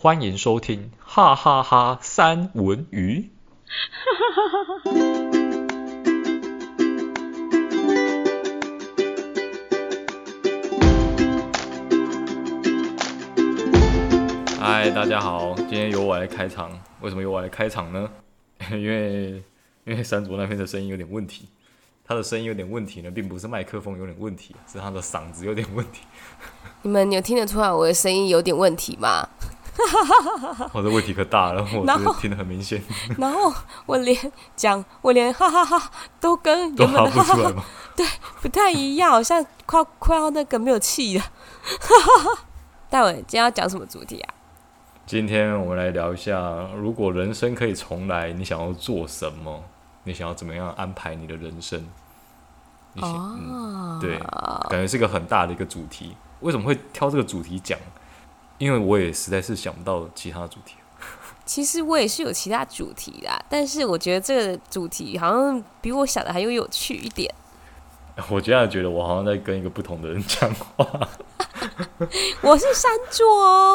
欢迎收听哈哈哈三文鱼。嗨，大家好，今天由我来开场。为什么由我来开场呢？因为因为山竹那边的声音有点问题。他的声音有点问题呢，并不是麦克风有点问题，是他的嗓子有点问题。你们有听得出来我的声音有点问题吗？我的问题可大了，我觉得听得很明显。然后我连讲，我连哈哈哈都跟原本的哈哈哈对不太一样，好像快快要那个没有气了。大伟，今天要讲什么主题啊？今天我们来聊一下，如果人生可以重来，你想要做什么？你想要怎么样安排你的人生？你想、oh. 嗯，对，感觉是个很大的一个主题。为什么会挑这个主题讲？因为我也实在是想不到其他主题。其实我也是有其他主题的，但是我觉得这个主题好像比我想的还要有趣一点。我现在觉得我好像在跟一个不同的人讲话。我是山卓，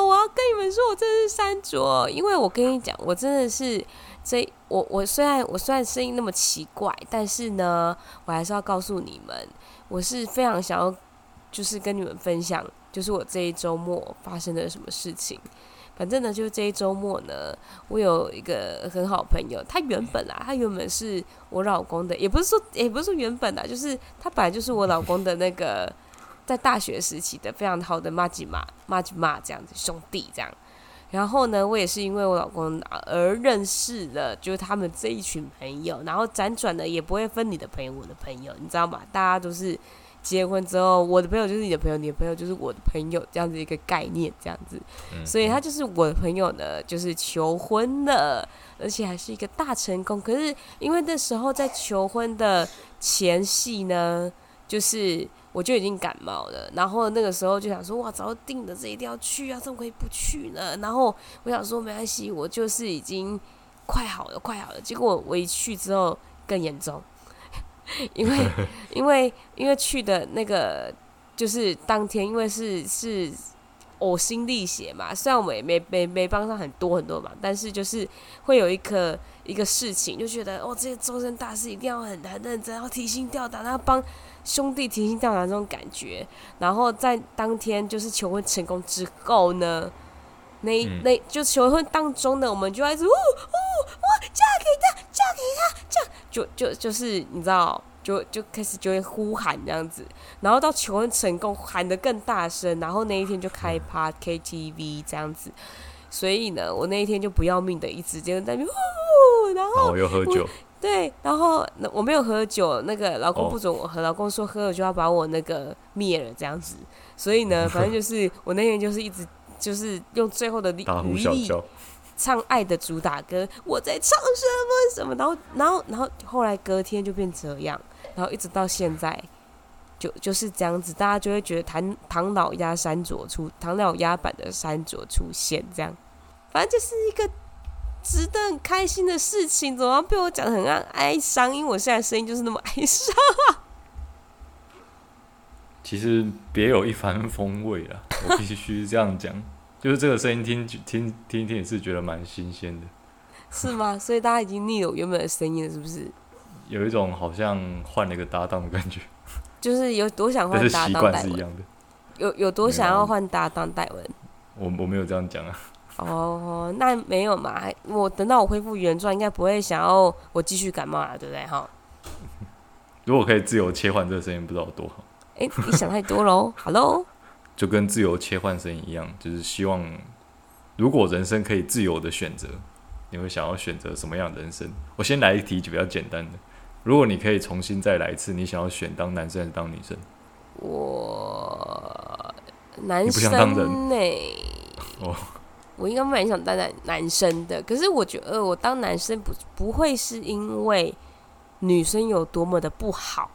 我要跟你们说，我真的是山卓，因为我跟你讲，我真的是。所以我我虽然我虽然声音那么奇怪，但是呢，我还是要告诉你们，我是非常想要，就是跟你们分享，就是我这一周末发生了什么事情。反正呢，就是这一周末呢，我有一个很好朋友，他原本啊，他原本是我老公的，也不是说也不是说原本啊，就是他本来就是我老公的那个在大学时期的非常好的麻吉嘛麻吉嘛这样子兄弟这样。然后呢，我也是因为我老公而认识了，就是他们这一群朋友。然后辗转的也不会分你的朋友，我的朋友，你知道吗？大家都是结婚之后，我的朋友就是你的朋友，你的朋友就是我的朋友，这样子一个概念，这样子。所以他就是我的朋友呢，就是求婚了，而且还是一个大成功。可是因为那时候在求婚的前戏呢，就是。我就已经感冒了，然后那个时候就想说，哇，早定的这一定要去啊，怎么可以不去呢？然后我想说，没关系，我就是已经快好了，快好了。结果我一去之后更严重，因为因为因为去的那个就是当天，因为是是呕心沥血嘛，虽然我们也没没没帮上很多很多忙，但是就是会有一个一个事情，就觉得哦，这些终身大事一定要很很认真，要提心吊胆，然后帮。兄弟提心吊胆这种感觉，然后在当天就是求婚成功之后呢，那那就求婚当中呢，我们就开始呜就就就是你知道，就就开始就会呼喊这样子，然后到求婚成功喊得更大声，然后那一天就开趴 KTV 这样子，所以呢，我那一天就不要命的一直就在那边呜，然后又喝酒。对，然后我没有喝酒，那个老公不准我喝，老公说喝了就要把我那个灭了这样子，所以呢，反正就是我那天就是一直就是用最后的力力唱爱的主打歌，我在唱什么什么，然后然后然后后来隔天就变这样，然后一直到现在就就是这样子，大家就会觉得唐唐老鸭山卓出唐老鸭版的山卓出现这样，反正就是一个。值得很开心的事情，怎么被我讲得很哀伤？因为我现在声音就是那么哀伤。其实别有一番风味啊，我必须这样讲，就是这个声音听听听听也是觉得蛮新鲜的。是吗？所以大家已经腻了我原本的声音了，是不是？有一种好像换了一个搭档的感觉。就是有多想换搭档，习惯是一样的。有有多想要换搭档戴文？我我没有这样讲啊。哦，那没有嘛？我等到我恢复原状，应该不会想要我继续感冒了，对不对？哈。如果可以自由切换这个声音，不知道多好。哎、欸，你想太多喽。Hello，就跟自由切换声音一样，就是希望，如果人生可以自由的选择，你会想要选择什么样的人生？我先来一题就比较简单的，如果你可以重新再来一次，你想要选当男生还是当女生？我男生、欸。你不想当人哦。我应该蛮想当男男生的，可是我觉得我当男生不不会是因为女生有多么的不好，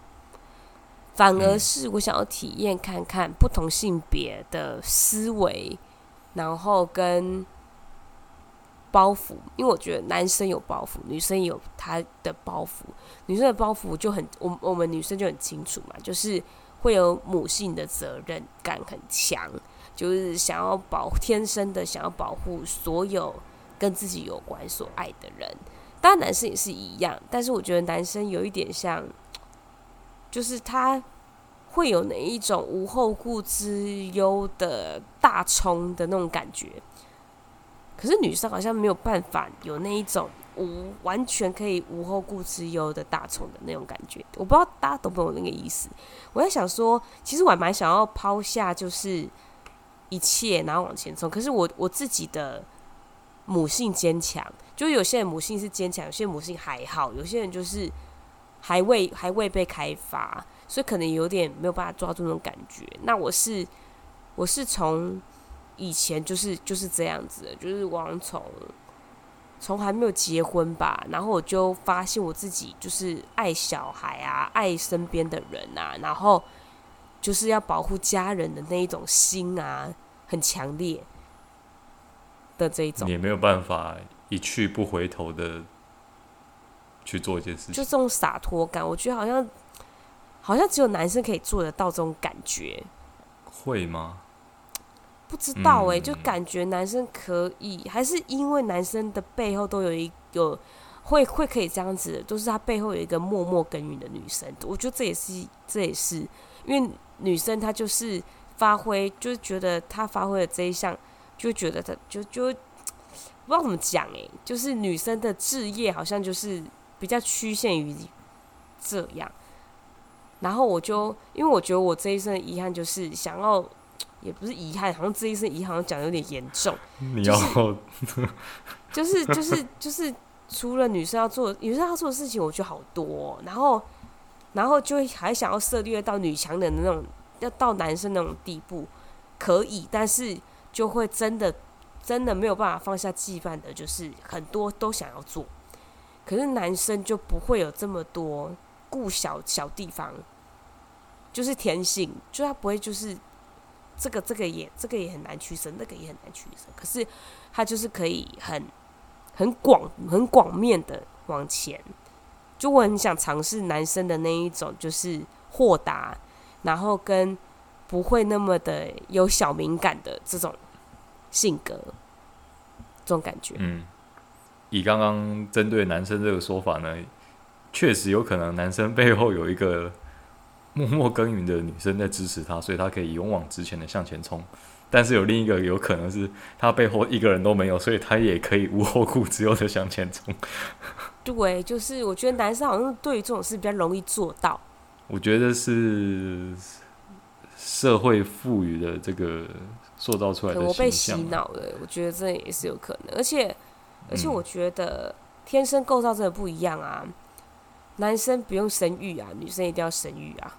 反而是我想要体验看看不同性别的思维，然后跟包袱，因为我觉得男生有包袱，女生有她的包袱，女生的包袱就很，我我们女生就很清楚嘛，就是会有母性的责任感很强。就是想要保天生的想要保护所有跟自己有关所爱的人。当然男生也是一样，但是我觉得男生有一点像，就是他会有哪一种无后顾之忧的大冲的那种感觉。可是女生好像没有办法有那一种无完全可以无后顾之忧的大冲的那种感觉。我不知道大家懂不懂那个意思。我在想说，其实我还蛮想要抛下就是一切，然后往前冲。可是我我自己的母性坚强。就有些人母性是坚强，有些母性还好，有些人就是还未还未被开发，所以可能有点没有办法抓住那种感觉。那我是我是从以前就是就是这样子的，就是往从从还没有结婚吧，然后我就发现我自己就是爱小孩啊，爱身边的人啊，然后就是要保护家人的那一种心啊，很强烈的这一种，也没有办法。一去不回头的去做一件事情，就这种洒脱感，我觉得好像好像只有男生可以做得到这种感觉，会吗？不知道哎、欸，嗯、就感觉男生可以，还是因为男生的背后都有一个会会可以这样子的，都是他背后有一个默默耕耘的女生。我觉得这也是这也是因为女生她就是发挥，就是觉得她发挥的这一项，就觉得她就就。不知道怎么讲哎，就是女生的志业好像就是比较趋限于这样，然后我就因为我觉得我这一生的遗憾就是想要，也不是遗憾，好像这一生遗憾讲的有点严重。你要就是就是就是就是除了女生要做女生要做的事情，我觉得好多哦，然后然后就还想要涉猎到女强人的那种，要到男生那种地步，可以，但是就会真的。真的没有办法放下羁绊的，就是很多都想要做，可是男生就不会有这么多顾小小地方，就是天性，就他不会就是这个这个也这个也很难取舍，那个也很难取舍，可是他就是可以很很广很广面的往前，就我很想尝试男生的那一种，就是豁达，然后跟不会那么的有小敏感的这种。性格，这种感觉。嗯，以刚刚针对男生这个说法呢，确实有可能男生背后有一个 默默耕耘的女生在支持他，所以他可以勇往直前的向前冲。但是有另一个有可能是他背后一个人都没有，所以他也可以无后顾之忧的向前冲。对，就是我觉得男生好像对于这种事比较容易做到。我觉得是社会赋予的这个。塑造出来的，我被洗脑了，我觉得这也是有可能，而且，而且我觉得天生构造真的不一样啊。男生不用生育啊，女生一定要生育啊。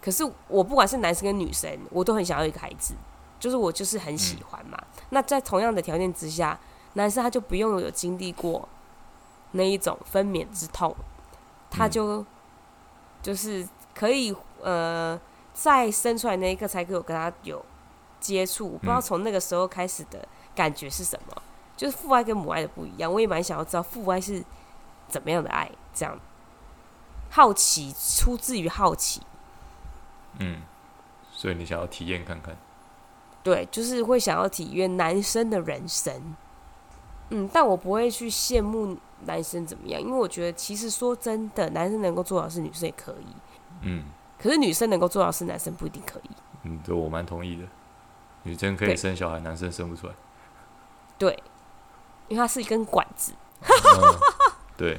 可是我不管是男生跟女生，我都很想要一个孩子，就是我就是很喜欢嘛。嗯、那在同样的条件之下，男生他就不用有经历过那一种分娩之痛，他就就是可以呃，在生出来那一刻才可以有跟他有。接触，我不知道从那个时候开始的感觉是什么，嗯、就是父爱跟母爱的不一样。我也蛮想要知道父爱是怎么样的爱，这样好奇出自于好奇。嗯，所以你想要体验看看？对，就是会想要体验男生的人生。嗯，但我不会去羡慕男生怎么样，因为我觉得其实说真的，男生能够做到的事，女生也可以。嗯，可是女生能够做到的事，男生不一定可以。嗯，对我蛮同意的。女生可以生小孩，男生生不出来。对，因为它是一根管子。嗯、对，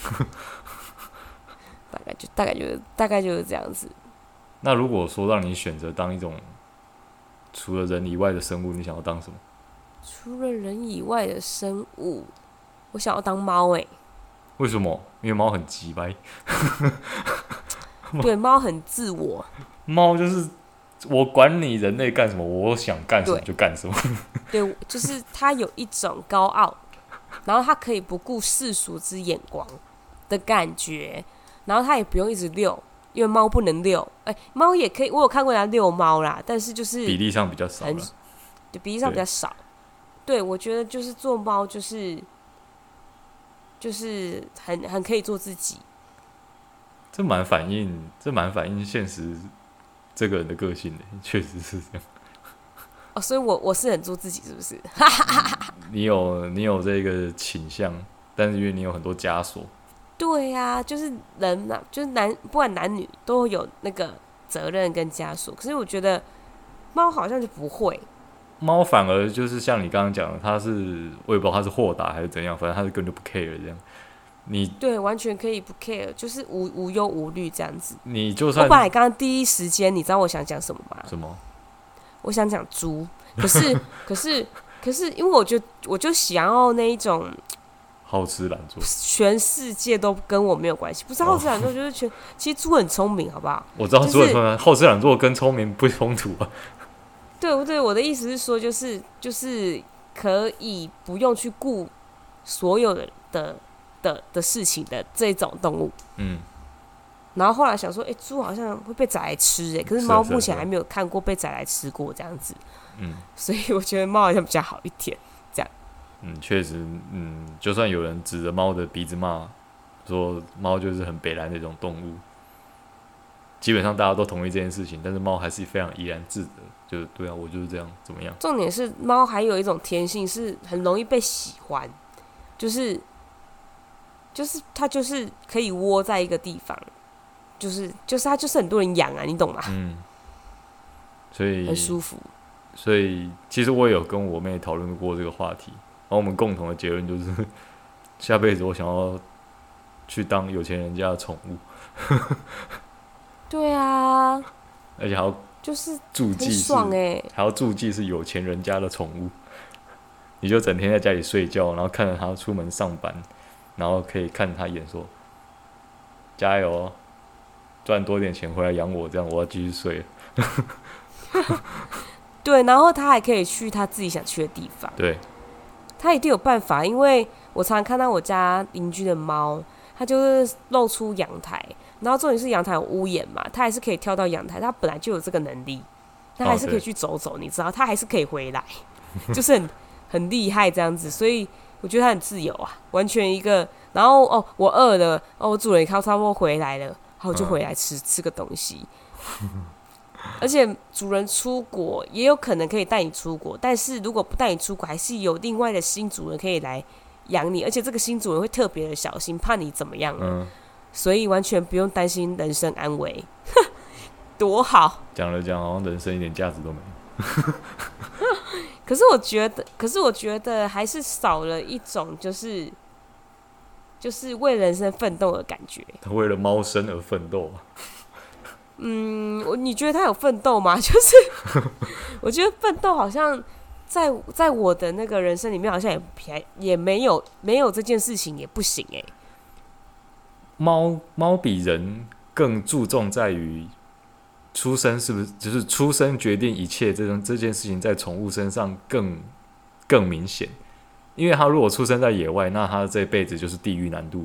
大概就大概就是大概就是这样子。那如果说让你选择当一种除了人以外的生物，你想要当什么？除了人以外的生物，我想要当猫。哎，为什么？因为猫很急掰。对，猫很自我。猫就是。我管你人类干什么，我想干什么就干什么。对，就是他有一种高傲，然后他可以不顾世俗之眼光的感觉，然后他也不用一直遛，因为猫不能遛。哎、欸，猫也可以，我有看过人家遛猫啦，但是就是比例上比较少，对，比例上比较少。对，对，我觉得就是做猫就是就是很很可以做自己，这蛮反映，这蛮反映现实。这个人的个性呢，确实是这样。哦，所以我我是很做自己，是不是？你有你有这个倾向，但是因为你有很多枷锁。对呀、啊，就是人嘛、啊，就是男不管男女都有那个责任跟枷锁。可是我觉得猫好像就不会，猫反而就是像你刚刚讲的，它是我也不知道它是豁达还是怎样，反正它是根本就不 care 这样。你对完全可以不 care，就是无无忧无虑这样子。你就算我本来刚刚第一时间，你知道我想讲什么吗？什么？我想讲猪，可是可是 可是，因为我就我就想要那一种。好吃懒做，全世界都跟我没有关系。不是好吃懒做，就是全其实猪很聪明，好不好？我知道猪很聪明，好吃懒做跟聪明不冲突啊。对不对？我的意思是说，就是就是可以不用去顾所有的的的的事情的这种动物。嗯。然后后来想说，哎，猪好像会被宰来吃，哎，可是猫目前还没有看过被宰来吃过这样子。嗯。所以我觉得猫好像比较好一点。这样嗯，确实，嗯，就算有人指着猫的鼻子骂，说猫就是很北烂那种动物，基本上大家都同意这件事情，但是猫还是非常怡然自得，就是对啊，我就是这样，怎么样？重点是猫还有一种天性是很容易被喜欢，就是就是它就是可以窝在一个地方，就是就是它就是很多人养啊，你懂吗？嗯，所以很舒服。所以其实我也有跟我妹讨论过这个话题。然后我们共同的结论就是，下辈子我想要去当有钱人家的宠物。对啊，而且还要就是注记是，还要住记是有钱人家的宠物。你就整天在家里睡觉，然后看着他出门上班，然后可以看他演说：“加油，赚多点钱回来养我。”这样我要继续睡。对，然后他还可以去他自己想去的地方。对。他一定有办法，因为我常常看到我家邻居的猫，它就是露出阳台，然后重点是阳台有屋檐嘛，它还是可以跳到阳台，它本来就有这个能力，它还是可以去走走，你知道，它还是可以回来，就是很很厉害这样子，所以我觉得他很自由啊，完全一个，然后哦，我饿了，哦，我主人靠差不多回来了，然后我就回来吃吃个东西。而且主人出国也有可能可以带你出国，但是如果不带你出国，还是有另外的新主人可以来养你，而且这个新主人会特别的小心，怕你怎么样，嗯，所以完全不用担心人身安危，多好！讲了讲，好像人生一点价值都没有。可是我觉得，可是我觉得还是少了一种，就是就是为人生奋斗的感觉。他为了猫生而奋斗。嗯，我你觉得他有奋斗吗？就是我觉得奋斗好像在在我的那个人生里面，好像也也也没有没有这件事情也不行哎。猫猫比人更注重在于出生是不是？就是出生决定一切，这种这件事情在宠物身上更更明显。因为它如果出生在野外，那它这辈子就是地狱难度；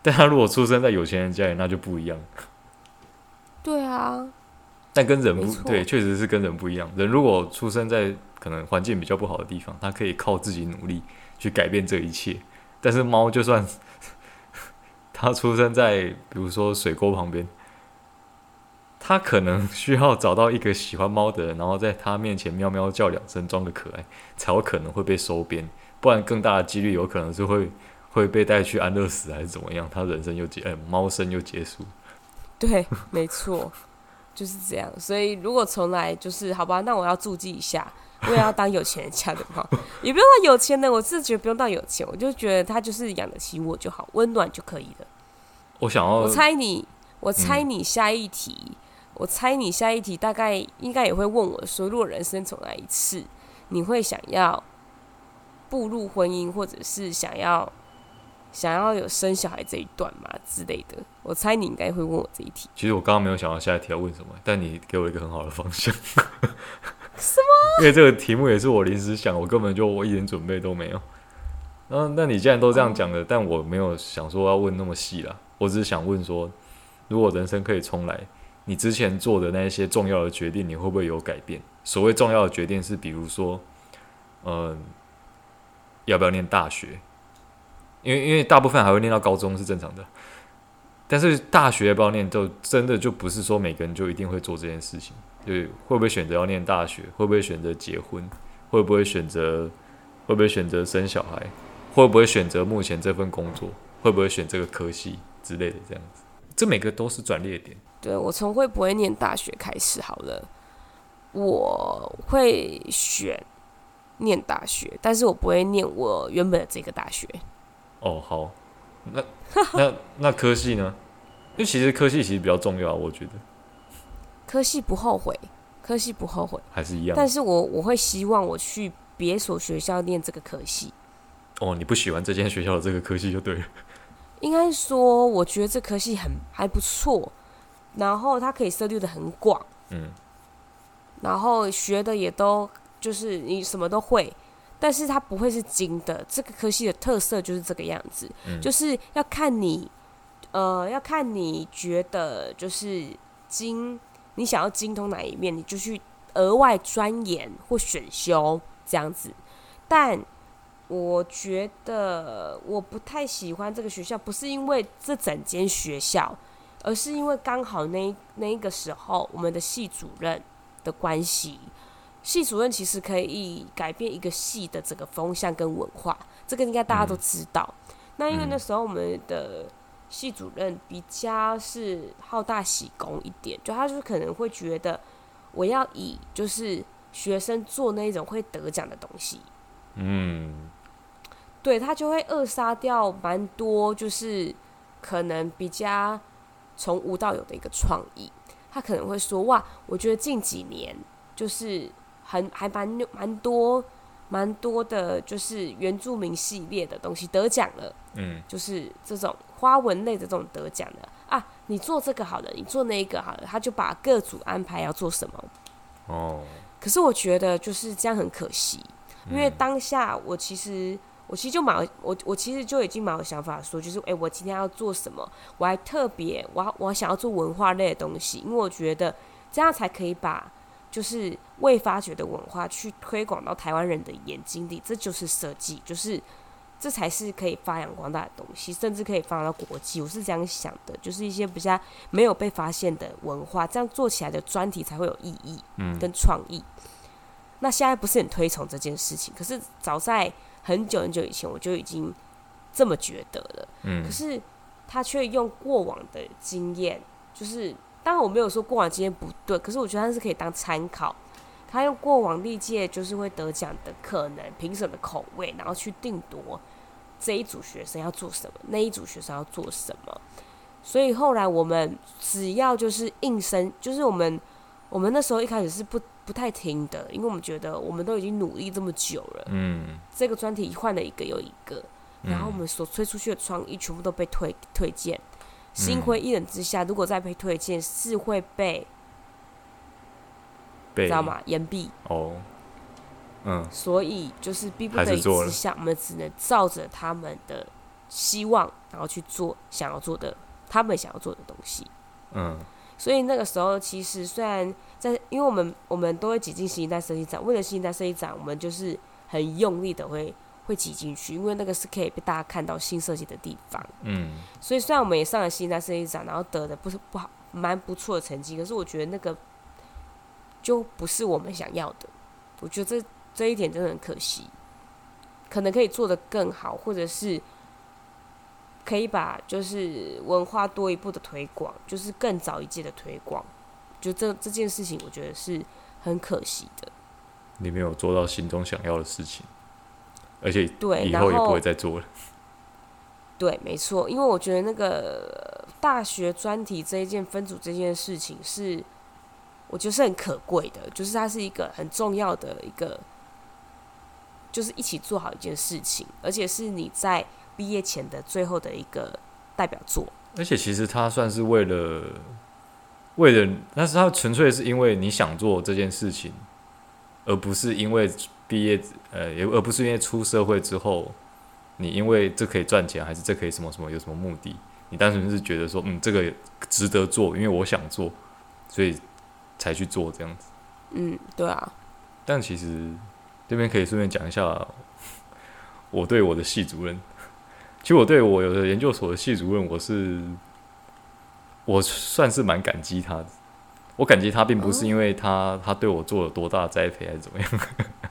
但它如果出生在有钱人家里，那就不一样。对啊，但跟人不对，确实是跟人不一样。人如果出生在可能环境比较不好的地方，他可以靠自己努力去改变这一切。但是猫就算 它出生在比如说水沟旁边，它可能需要找到一个喜欢猫的人，然后在他面前喵喵叫两声，装个可爱，才有可能会被收编。不然更大的几率有可能是会 会被带去安乐死还是怎么样，他人生又结，哎，猫生又结束。对，没错，就是这样。所以如果从来就是好吧，那我要注记一下，我也要当有钱人家的猫，也不用到有钱的，我是觉得不用到有钱，我就觉得他就是养得起我就好，温暖就可以了。我想要，我猜你，我猜你下一题，嗯、我猜你下一题大概应该也会问我说，如果人生重来一次，你会想要步入婚姻，或者是想要？想要有生小孩这一段嘛之类的，我猜你应该会问我这一题。其实我刚刚没有想到下一题要问什么，但你给我一个很好的方向。什么？因为这个题目也是我临时想，我根本就我一点准备都没有。嗯那你既然都这样讲了，但我没有想说要问那么细啦。我只是想问说，如果人生可以重来，你之前做的那些重要的决定，你会不会有改变？所谓重要的决定是，比如说，嗯，要不要念大学？因为因为大部分还会念到高中是正常的，但是大学要不要念，就真的就不是说每个人就一定会做这件事情。对，会不会选择要念大学？会不会选择结婚？会不会选择？会不会选择生小孩？会不会选择目前这份工作？会不会选这个科系之类的？这样子，这每个都是转捩点。对，我从会不会念大学开始好了，我会选念大学，但是我不会念我原本的这个大学。哦，好，那那那科系呢？因为其实科系其实比较重要，我觉得。科系不后悔，科系不后悔，还是一样。但是我我会希望我去别所学校念这个科系。哦，你不喜欢这间学校的这个科系就对了。应该说，我觉得这科系很还不错，然后它可以涉猎的很广，嗯，然后学的也都就是你什么都会，但是它不会是精的。这个科系的特色就是这个样子，嗯，就是要看你，呃，要看你觉得就是精。你想要精通哪一面，你就去额外钻研或选修这样子。但我觉得我不太喜欢这个学校，不是因为这整间学校，而是因为刚好那那一个时候，我们的系主任的关系。系主任其实可以改变一个系的整个风向跟文化，这个应该大家都知道。嗯、那因为那时候我们的。系主任比较是好大喜功一点，就他就可能会觉得我要以就是学生做那种会得奖的东西，嗯，对，他就会扼杀掉蛮多就是可能比较从无到有的一个创意。他可能会说哇，我觉得近几年就是很还蛮蛮多蛮多的，就是原住民系列的东西得奖了，嗯，就是这种。花纹类的这种得奖的啊，你做这个好了，你做那个好了，他就把各组安排要做什么。哦。可是我觉得就是这样很可惜，因为当下我其实我其实就蛮我我其实就已经蛮有想法说，就是诶、欸，我今天要做什么，我还特别我我想要做文化类的东西，因为我觉得这样才可以把就是未发掘的文化去推广到台湾人的眼睛里，这就是设计，就是。这才是可以发扬光大的东西，甚至可以放到国际。我是这样想的，就是一些比较没有被发现的文化，这样做起来的专题才会有意义，嗯，跟创意。那现在不是很推崇这件事情，可是早在很久很久以前，我就已经这么觉得了。嗯，可是他却用过往的经验，就是当然我没有说过往经验不对，可是我觉得他是可以当参考。他用过往历届就是会得奖的可能评审的口味，然后去定夺这一组学生要做什么，那一组学生要做什么。所以后来我们只要就是应声，就是我们我们那时候一开始是不不太听的，因为我们觉得我们都已经努力这么久了，嗯，这个专题换了一个又一个，然后我们所推出去的创意全部都被推推荐，心灰意冷之下，如果再被推荐是会被。知道吗？言毕哦，嗯，所以就是逼不得已之下，我们只能照着他们的希望，然后去做想要做的，他们想要做的东西。嗯，所以那个时候，其实虽然在，因为我们我们都会挤进新一代设计展，为了新一代设计展，我们就是很用力的会会挤进去，因为那个是可以被大家看到新设计的地方。嗯，所以虽然我们也上了新一代设计展，然后得的不是不好，蛮不错的成绩，可是我觉得那个。就不是我们想要的，我觉得这这一点真的很可惜，可能可以做得更好，或者是可以把就是文化多一步的推广，就是更早一届的推广，就这这件事情，我觉得是很可惜的。你没有做到心中想要的事情，而且对，以后也不会再做了。对，没错，因为我觉得那个大学专题这一件分组这件事情是。我觉得是很可贵的，就是它是一个很重要的一个，就是一起做好一件事情，而且是你在毕业前的最后的一个代表作。而且其实他算是为了，为了，但是他纯粹是因为你想做这件事情，而不是因为毕业，呃，也而不是因为出社会之后，你因为这可以赚钱，还是这可以什么什么有什么目的？你单纯是觉得说，嗯，这个值得做，因为我想做，所以。才去做这样子，嗯，对啊。但其实这边可以顺便讲一下，我对我的系主任，其实我对我有的研究所的系主任，我是我算是蛮感激他的。我感激他，并不是因为他他对我做了多大的栽培还是怎么样，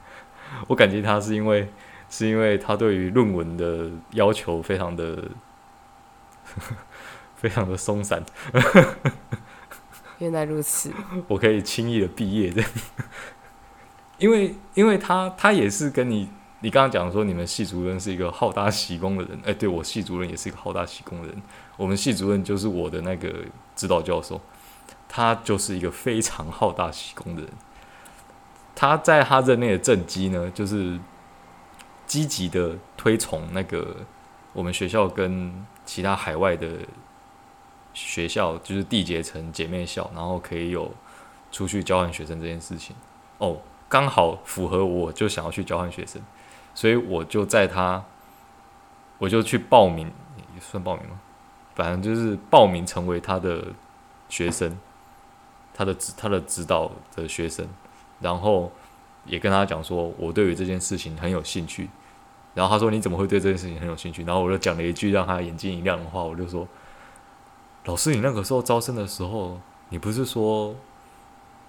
我感激他是因为是因为他对于论文的要求非常的 非常的松散。原来如此，我可以轻易的毕业的，因为因为他他也是跟你你刚刚讲说你们系主任是一个好大喜功的人，哎，对，我系主任也是一个好大喜功的人，我们系主任就是我的那个指导教授。他就是一个非常好大喜功的人。他在他任内的政绩呢，就是积极的推崇那个我们学校跟其他海外的学校，就是缔结成姐妹校，然后可以有出去交换学生这件事情。哦，刚好符合我就想要去交换学生，所以我就在他，我就去报名，也算报名吗？反正就是报名成为他的学生。他的指他的指导的学生，然后也跟他讲说，我对于这件事情很有兴趣。然后他说：“你怎么会对这件事情很有兴趣？”然后我就讲了一句让他眼睛一亮的话，我就说：“老师，你那个时候招生的时候，你不是说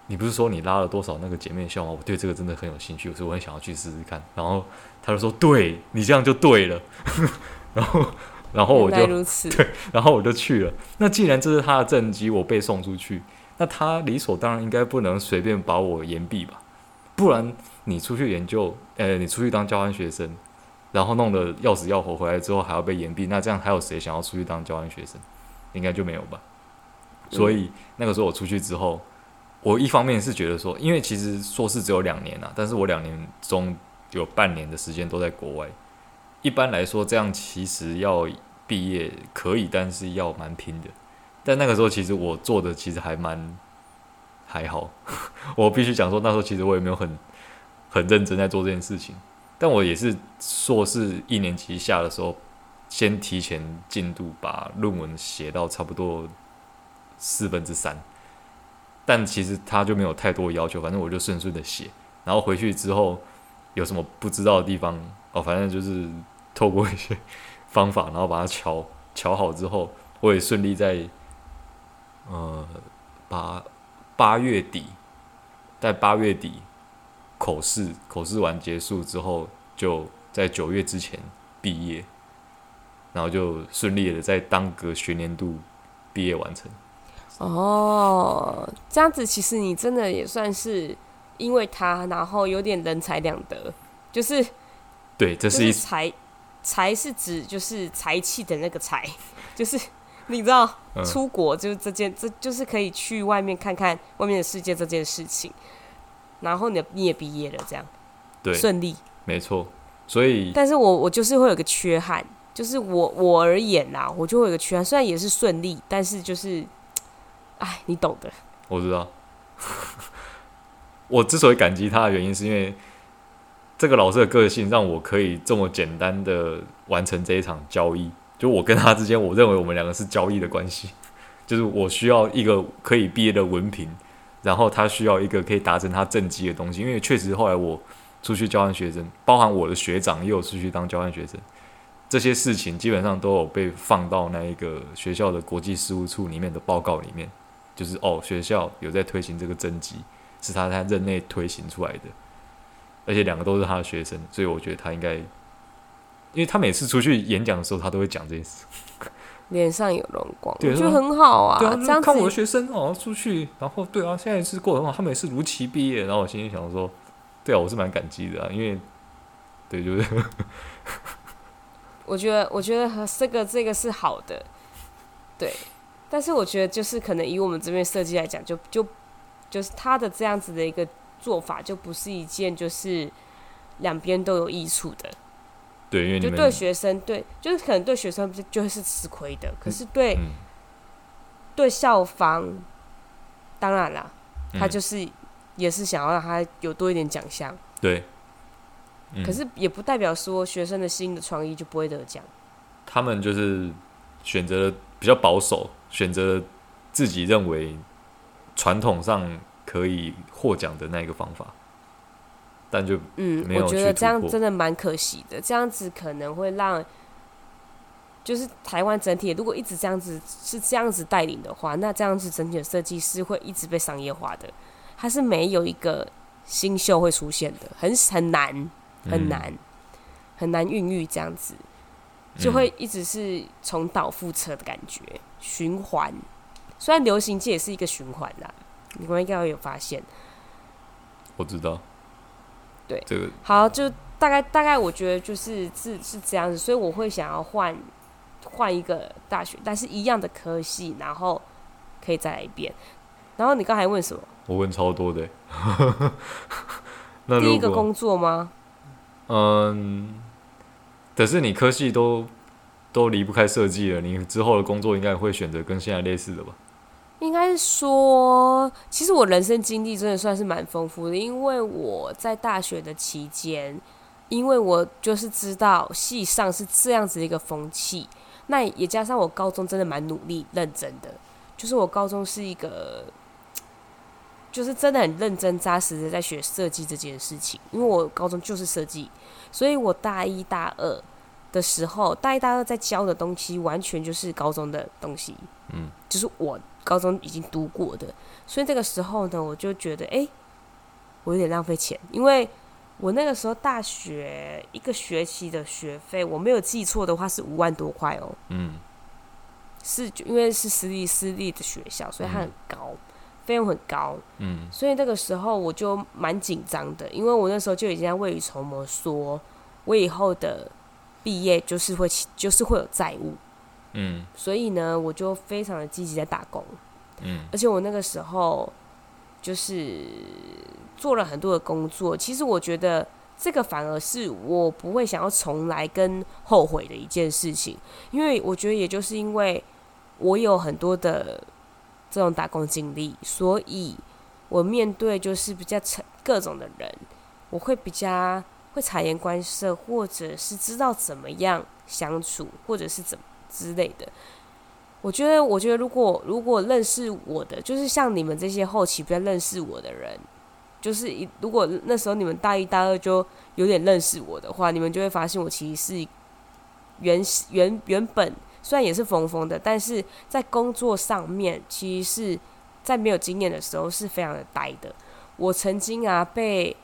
你不是说你拉了多少那个姐妹校吗？我对这个真的很有兴趣，所以我很想要去试试看。”然后他就说：“对，你这样就对了。”然后然后我就对，然后我就去了。那既然这是他的政绩，我被送出去。那他理所当然应该不能随便把我延毕吧？不然你出去研究，呃、欸，你出去当交换学生，然后弄得要死要活，回来之后还要被延毕，那这样还有谁想要出去当交换学生？应该就没有吧？所以那个时候我出去之后，我一方面是觉得说，因为其实硕士只有两年啊，但是我两年中有半年的时间都在国外。一般来说，这样其实要毕业可以，但是要蛮拼的。但那个时候，其实我做的其实还蛮还好。我必须讲说，那时候其实我也没有很很认真在做这件事情。但我也是硕士一年级下的时候，先提前进度把论文写到差不多四分之三。但其实他就没有太多要求，反正我就顺顺的写。然后回去之后有什么不知道的地方，哦，反正就是透过一些 方法，然后把它乔乔好之后，我也顺利在。呃，八八月底，在八月底口试口试完结束之后，就在九月之前毕业，然后就顺利的在当个学年度毕业完成。哦，这样子其实你真的也算是因为他，然后有点人财两得，就是对，这是一财财是指就是财气的那个财，就是。你知道，出国就是这件，这就是可以去外面看看外面的世界这件事情。然后你你也毕业了，这样对顺利，没错。所以，但是我我就是会有个缺憾，就是我我而言呐，我就会有个缺憾。虽然也是顺利，但是就是，哎，你懂的。我知道。我之所以感激他的原因，是因为这个老师的个性，让我可以这么简单的完成这一场交易。就我跟他之间，我认为我们两个是交易的关系，就是我需要一个可以毕业的文凭，然后他需要一个可以达成他政绩的东西。因为确实后来我出去交换学生，包含我的学长也有出去当交换学生，这些事情基本上都有被放到那一个学校的国际事务处里面的报告里面，就是哦，学校有在推行这个征集，是他在任内推行出来的，而且两个都是他的学生，所以我觉得他应该。因为他每次出去演讲的时候，他都会讲这件事。脸上有荣光，对，就很好啊。对啊，这样看我的学生哦，出去，然后对啊，现在是过得很好，他们也是如期毕业。然后我心里想说，对啊，我是蛮感激的啊，因为，对，就是。我觉得，我觉得这个这个是好的，对。但是我觉得，就是可能以我们这边设计来讲，就就就是他的这样子的一个做法，就不是一件就是两边都有益处的。对，因为就对学生，对，就是可能对学生就会是吃亏的，可是对、嗯、对校方，当然啦，他就是也是想要让他有多一点奖项，对、嗯，可是也不代表说学生的新的创意就不会得奖。他们就是选择了比较保守，选择自己认为传统上可以获奖的那一个方法。但就嗯，我觉得这样真的蛮可惜的。这样子可能会让，就是台湾整体如果一直这样子是这样子带领的话，那这样子整体的设计师会一直被商业化的，它是没有一个新秀会出现的，很很难很难、嗯、很难孕育这样子，就会一直是重蹈覆辙的感觉，循环。虽然流行界也是一个循环啦，你们应该会有发现。我知道，对，这个好就。大概大概，我觉得就是是是这样子，所以我会想要换换一个大学，但是一样的科系，然后可以再来一遍。然后你刚才问什么？我问超多的。那 第一个工作吗？嗯，可是你科系都都离不开设计了，你之后的工作应该会选择跟现在类似的吧？应该说，其实我人生经历真的算是蛮丰富的，因为我在大学的期间。因为我就是知道系上是这样子的一个风气，那也加上我高中真的蛮努力认真的，就是我高中是一个，就是真的很认真扎实的在学设计这件事情。因为我高中就是设计，所以我大一大二的时候，大一大二在教的东西完全就是高中的东西，嗯，就是我高中已经读过的，所以这个时候呢，我就觉得，哎，我有点浪费钱，因为。我那个时候大学一个学期的学费，我没有记错的话是五万多块哦。嗯，是因为是私立私立的学校，所以它很高，费用很高。嗯，所以那个时候我就蛮紧张的，因为我那时候就已经在未雨绸缪，说我以后的毕业就是会就是会有债务。嗯，所以呢，我就非常的积极在打工。嗯，而且我那个时候就是。做了很多的工作，其实我觉得这个反而是我不会想要重来跟后悔的一件事情，因为我觉得也就是因为我有很多的这种打工经历，所以我面对就是比较成各种的人，我会比较会察言观色，或者是知道怎么样相处，或者是怎么之类的。我觉得，我觉得如果如果认识我的，就是像你们这些后期比较认识我的人。就是，如果那时候你们大一、大二就有点认识我的话，你们就会发现我其实是原原原本虽然也是疯疯的，但是在工作上面，其实是在没有经验的时候是非常的呆的。我曾经啊被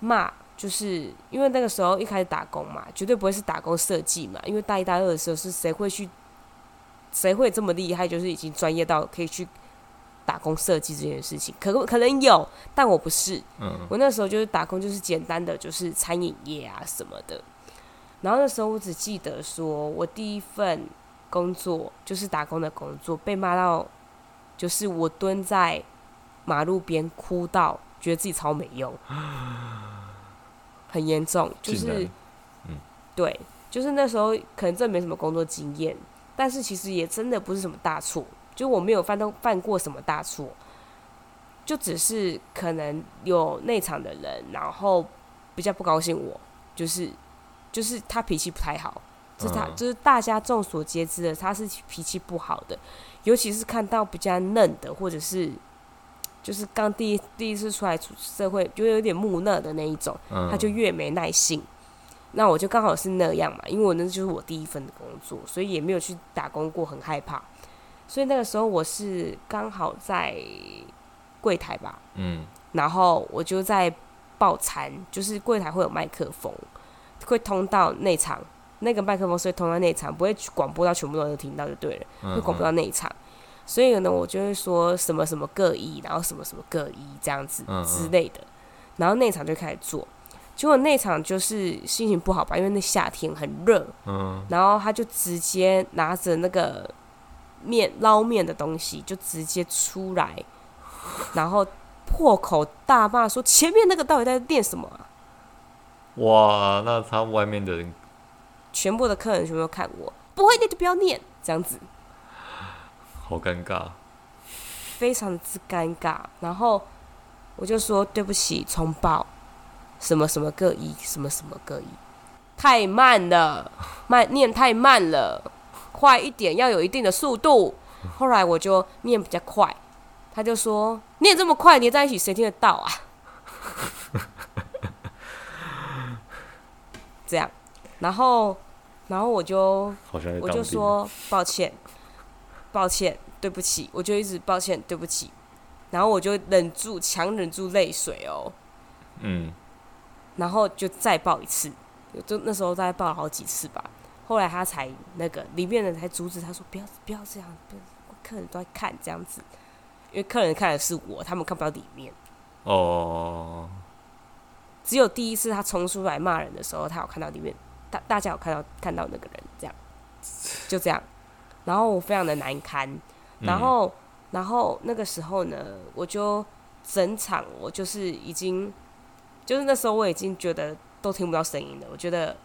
骂，就是因为那个时候一开始打工嘛，绝对不会是打工设计嘛，因为大一、大二的时候是谁会去，谁会这么厉害，就是已经专业到可以去。打工设计这件事情，可可能有，但我不是。嗯，我那时候就是打工，就是简单的，就是餐饮业啊什么的。然后那时候我只记得说，我第一份工作就是打工的工作，被骂到，就是我蹲在马路边哭到，觉得自己超没用，很严重。就是，嗯，对，就是那时候可能真的没什么工作经验，但是其实也真的不是什么大错。就我没有犯到犯过什么大错，就只是可能有内场的人，然后比较不高兴我，就是就是他脾气不太好，就是他就是大家众所皆知的，他是脾气不好的，尤其是看到比较嫩的，或者是就是刚第一第一次出来出社会，就有点木讷的那一种，他就越没耐性。那我就刚好是那样嘛，因为我那就是我第一份的工作，所以也没有去打工过，很害怕。所以那个时候我是刚好在柜台吧，嗯，然后我就在报餐，就是柜台会有麦克风，会通到内场，那个麦克风是会通到内场，不会广播到全部都能听到就对了，会广播到内场。所以呢，我就会说什么什么各一，然后什么什么各一这样子之类的，然后内场就开始做，结果内场就是心情不好吧，因为那夏天很热，嗯，然后他就直接拿着那个。面捞面的东西就直接出来，然后破口大骂说：“前面那个到底在练什么啊？”哇，那他外面的人，全部的客人全部都看我，不会念就不要念，这样子，好尴尬，非常之尴尬。然后我就说：“对不起，重报，什么什么各一，什么什么各一，太慢了，慢念太慢了。”快一点，要有一定的速度。后来我就念比较快，他就说：“念这么快，连在一起谁听得到啊？” 这样，然后然后我就我就说抱歉，抱歉，对不起，我就一直抱歉，对不起，然后我就忍住，强忍住泪水哦，嗯，然后就再抱一次，就那时候大概抱了好几次吧。后来他才那个里面的人才阻止他说不要不要这样，不要客人都在看这样子，因为客人看的是我，他们看不到里面。哦，只有第一次他冲出来骂人的时候，他有看到里面，大大家有看到看到那个人这样，就这样，然后我非常的难堪，然后、嗯、然后那个时候呢，我就整场我就是已经，就是那时候我已经觉得都听不到声音了，我觉得。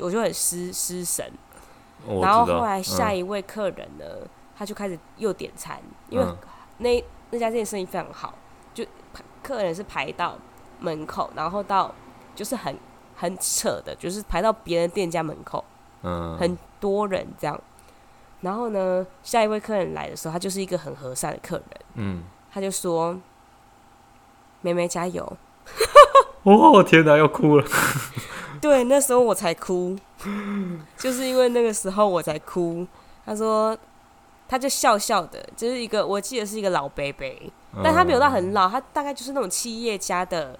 我就很失失神，然后后来下一位客人呢，嗯、他就开始又点餐，因为那那家店生意非常好，就客人是排到门口，然后到就是很很扯的，就是排到别人店家门口，嗯，很多人这样。然后呢，下一位客人来的时候，他就是一个很和善的客人，嗯，他就说：“妹妹加油！” 哦，天哪，要哭了。对，那时候我才哭，就是因为那个时候我才哭。他说，他就笑笑的，就是一个我记得是一个老伯伯，但他没有到很老，他大概就是那种企业家的。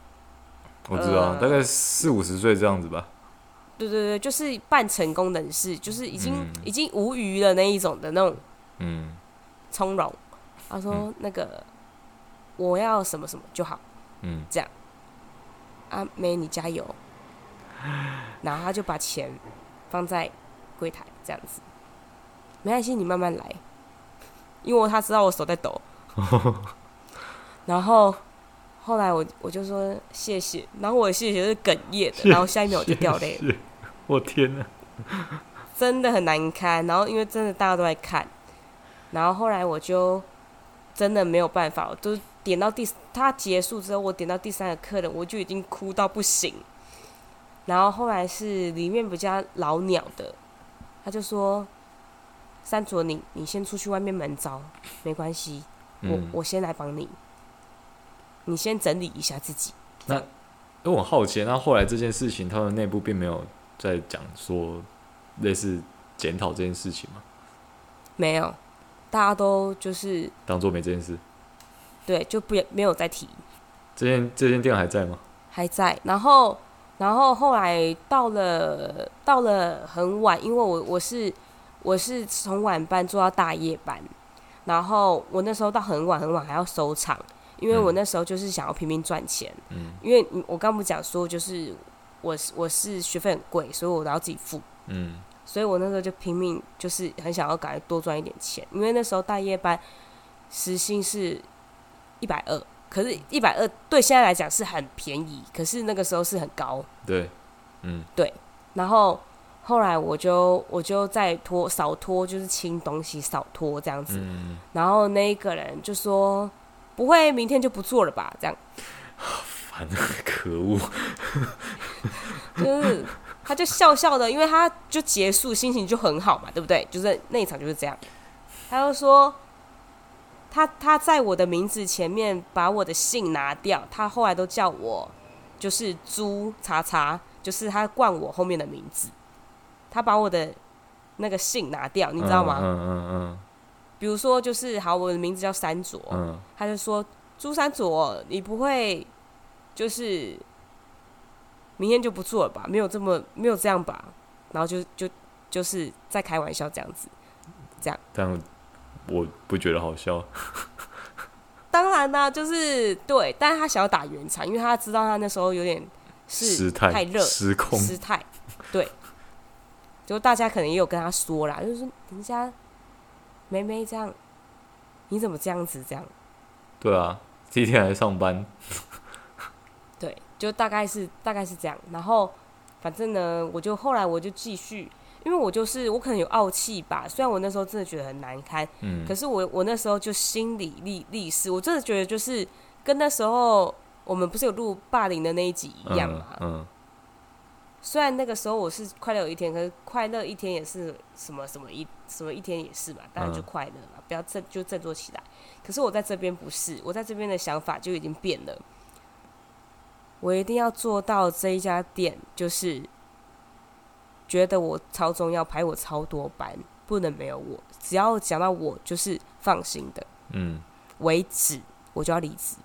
我知道，呃、大概四五十岁这样子吧。对对对，就是半成功人士，就是已经、嗯、已经无余了那一种的那种，嗯，从容。他说：“嗯、那个我要什么什么就好，嗯，这样。阿妹，你加油。”然后他就把钱放在柜台这样子，没关系，你慢慢来，因为他知道我手在抖。然后后来我我就说谢谢，然后我的谢谢是哽咽的，然后下一秒我就掉泪了。我天哪，真的很难堪。然后因为真的大家都在看，然后后来我就真的没有办法，我都点到第他结束之后，我点到第三个客人，我就已经哭到不行。然后后来是里面比较老鸟的，他就说：“三卓，你你先出去外面门招，没关系，我、嗯、我先来帮你，你先整理一下自己。”那，因为我好奇，那后来这件事情，他们内部并没有在讲说类似检讨这件事情吗？没有，大家都就是当做没这件事。对，就不也没有再提。这间这间店还在吗？还在，然后。然后后来到了到了很晚，因为我我是我是从晚班做到大夜班，然后我那时候到很晚很晚还要收场，因为我那时候就是想要拼命赚钱，嗯，因为我刚不讲说就是我我是学费很贵，所以我都要自己付，嗯，所以我那时候就拼命就是很想要赶快多赚一点钱，因为那时候大夜班时薪是一百二。可是，一百二对现在来讲是很便宜，可是那个时候是很高。对，嗯，对。然后后来我就我就在拖少拖，就是清东西少拖这样子。嗯。然后那一个人就说：“不会明天就不做了吧？”这样。好烦啊！可恶。就是，他就笑笑的，因为他就结束，心情就很好嘛，对不对？就是那一场就是这样。他就说。他他在我的名字前面把我的姓拿掉，他后来都叫我就是朱叉叉，就是他冠我后面的名字。他把我的那个姓拿掉，你知道吗？嗯嗯嗯。嗯，比如说，就是好，我的名字叫三卓，嗯，他就说朱三卓，你不会就是明天就不做了吧？没有这么没有这样吧？然后就就就是在开玩笑这样子，这样。这样。我不觉得好笑。当然啦、啊，就是对，但是他想要打圆场，因为他知道他那时候有点是太热失控失态，对。就大家可能也有跟他说啦，就是说人家妹妹这样，你怎么这样子这样？对啊，第一天来上班。对，就大概是大概是这样。然后反正呢，我就后来我就继续。因为我就是我可能有傲气吧，虽然我那时候真的觉得很难堪，嗯，可是我我那时候就心里历历史，我真的觉得就是跟那时候我们不是有录霸凌的那一集一样嘛，嗯，嗯，虽然那个时候我是快乐有一天，可是快乐一天也是什么什么一什么一天也是嘛，当然就快乐嘛，不要振就振作起来。可是我在这边不是，我在这边的想法就已经变了，我一定要做到这一家店就是。觉得我超重要，排我超多班，不能没有我。只要讲到我，就是放心的，嗯，为止，我就要离职。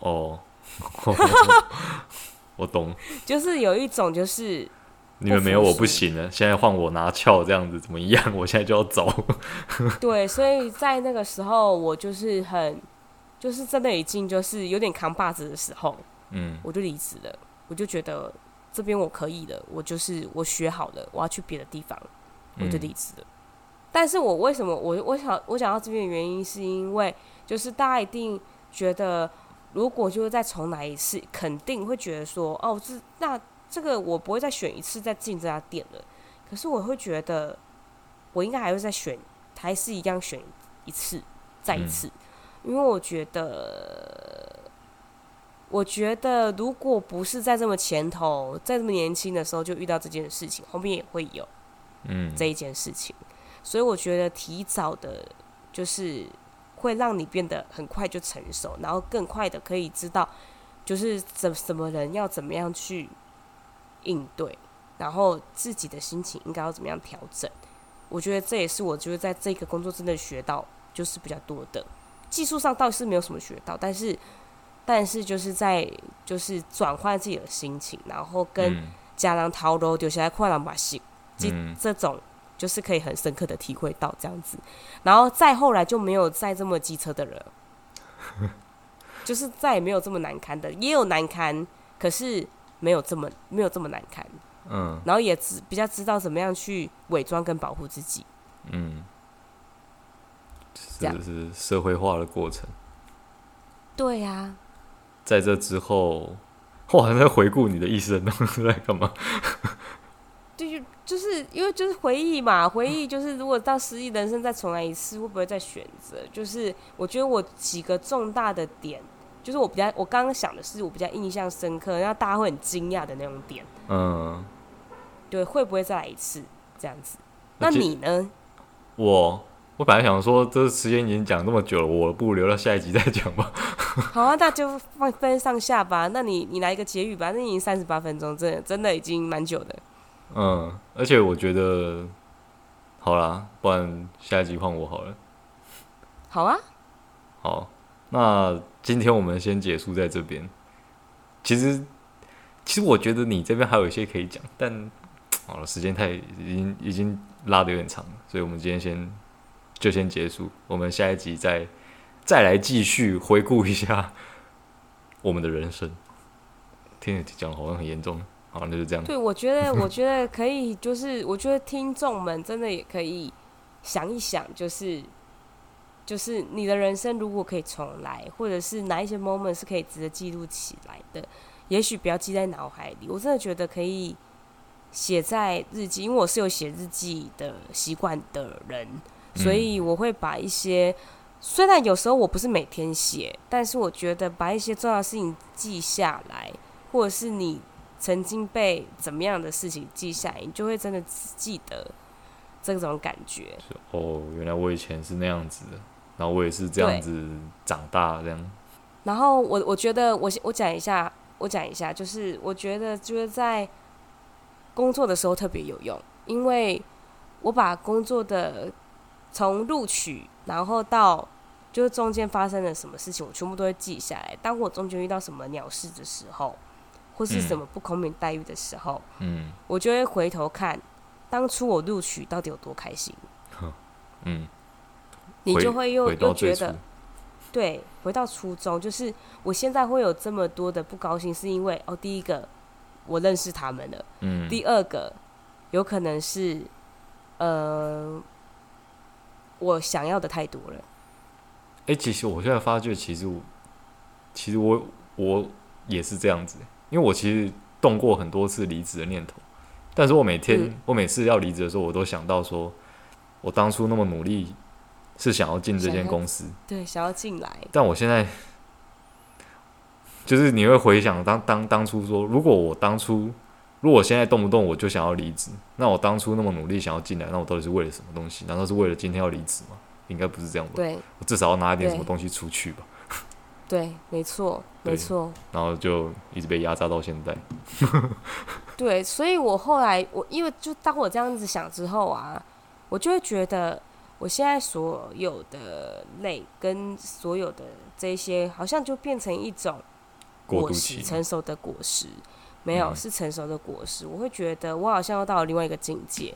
哦，我懂，就是有一种就是你们没有我不行了，现在换我拿翘这样子怎么样？我现在就要走。对，所以在那个时候，我就是很，就是真的已经就是有点扛把子的时候，嗯，我就离职了。我就觉得这边我可以了，我就是我学好了，我要去别的地方，我就离职了。嗯但是我为什么我我想我想到这边的原因，是因为就是大家一定觉得，如果就是再重来一次，肯定会觉得说，哦，这那这个我不会再选一次再进这家店了。可是我会觉得，我应该还会再选，还是一样选一次，再一次，嗯、因为我觉得，我觉得如果不是在这么前头，在这么年轻的时候就遇到这件事情，后面也会有，嗯，这一件事情。所以我觉得提早的，就是会让你变得很快就成熟，然后更快的可以知道，就是怎什么人要怎么样去应对，然后自己的心情应该要怎么样调整。我觉得这也是我觉得在这个工作真的学到就是比较多的，技术上倒是没有什么学到，但是但是就是在就是转换自己的心情，然后跟家人讨论，丢下来快乐把戏，这这种。就是可以很深刻的体会到这样子，然后再后来就没有再这么机车的人，就是再也没有这么难堪的，也有难堪，可是没有这么没有这么难堪，嗯，然后也知比较知道怎么样去伪装跟保护自己，嗯，这是社会化的过程，对呀、啊，在这之后，我还在回顾你的一生，在干嘛？就就是因为就是回忆嘛，回忆就是如果到失忆人生再重来一次，会不会再选择？就是我觉得我几个重大的点，就是我比较我刚刚想的是我比较印象深刻，然后大家会很惊讶的那种点。嗯，对，会不会再来一次这样子？那你呢？我我本来想说，这时间已经讲那么久了，我不如留到下一集再讲吧。好啊，那就放分上下吧。那你你来一个结语吧。那已经三十八分钟，真的真的已经蛮久的。嗯，而且我觉得，好啦，不然下一集换我好了。好啊。好，那今天我们先结束在这边。其实，其实我觉得你这边还有一些可以讲，但 好了，时间太已经已经拉的有点长了，所以我们今天先就先结束。我们下一集再再来继续回顾一下 我们的人生。听你讲好像很严重。好，那就这样。对，我觉得，我觉得可以，就是我觉得听众们真的也可以想一想，就是就是你的人生如果可以重来，或者是哪一些 moment 是可以值得记录起来的，也许不要记在脑海里。我真的觉得可以写在日记，因为我是有写日记的习惯的人，所以我会把一些虽然有时候我不是每天写，但是我觉得把一些重要的事情记下来，或者是你。曾经被怎么样的事情记下来，你就会真的记得这种感觉。哦，原来我以前是那样子的，然后我也是这样子长大这样。然后我我觉得我我讲一下，我讲一下，就是我觉得就是在工作的时候特别有用，因为我把工作的从录取，然后到就是中间发生了什么事情，我全部都会记下来。当我中间遇到什么鸟事的时候。或是什么不公平待遇的时候，嗯，我就会回头看当初我录取到底有多开心，嗯，你就会又又觉得，对，回到初衷，就是我现在会有这么多的不高兴，是因为哦，第一个我认识他们了，嗯，第二个有可能是呃我想要的太多了。哎，其实我现在发觉，其实我其实我我也是这样子。因为我其实动过很多次离职的念头，但是我每天、嗯、我每次要离职的时候，我都想到说，我当初那么努力是想要进这间公司，对，想要进来。但我现在就是你会回想当当当初说，如果我当初如果我现在动不动我就想要离职，那我当初那么努力想要进来，那我到底是为了什么东西？难道是为了今天要离职吗？应该不是这样吧？对，我至少要拿一点什么东西出去吧。对，没错，没错。然后就一直被压榨到现在。对，所以我后来我因为就当我这样子想之后啊，我就会觉得我现在所有的累跟所有的这些，好像就变成一种果实，成熟的果实。没有，是成熟的果实。我会觉得我好像又到了另外一个境界。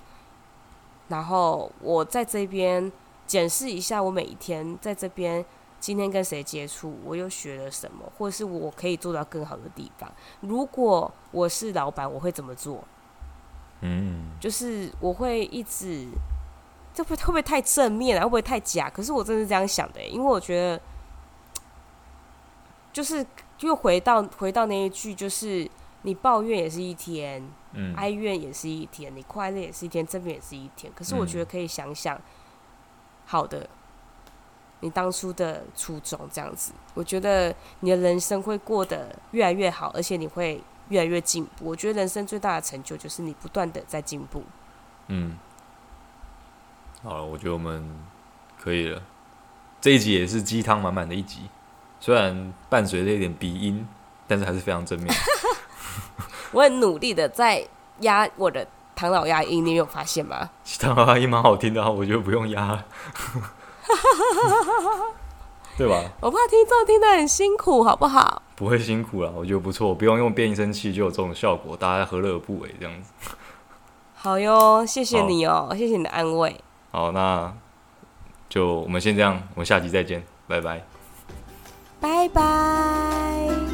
然后我在这边检视一下，我每一天在这边今天跟谁接触，我又学了什么，或者是我可以做到更好的地方。如果我是老板，我会怎么做？嗯，就是我会一直，这会会不会太正面啊？会不会太假？可是我真的是这样想的，因为我觉得，就是又回到回到那一句，就是。你抱怨也是一天，嗯，哀怨也是一天，你快乐也是一天，正面也是一天。可是我觉得可以想想，嗯、好的，你当初的初衷这样子，我觉得你的人生会过得越来越好，而且你会越来越进步。我觉得人生最大的成就就是你不断的在进步。嗯，好了，我觉得我们可以了。这一集也是鸡汤满满的一集，虽然伴随着一点鼻音，但是还是非常正面。我很努力的在压我的唐老鸭音，你有发现吗？唐老鸭音蛮好听的，啊我觉得不用压了，对吧？我怕听众听得很辛苦，好不好？不会辛苦了，我觉得不错，不用用变声器就有这种效果，大家何乐而不为这样子？好哟，谢谢你哦，谢谢你的安慰。好，那就我们先这样，我们下集再见，拜拜，拜拜。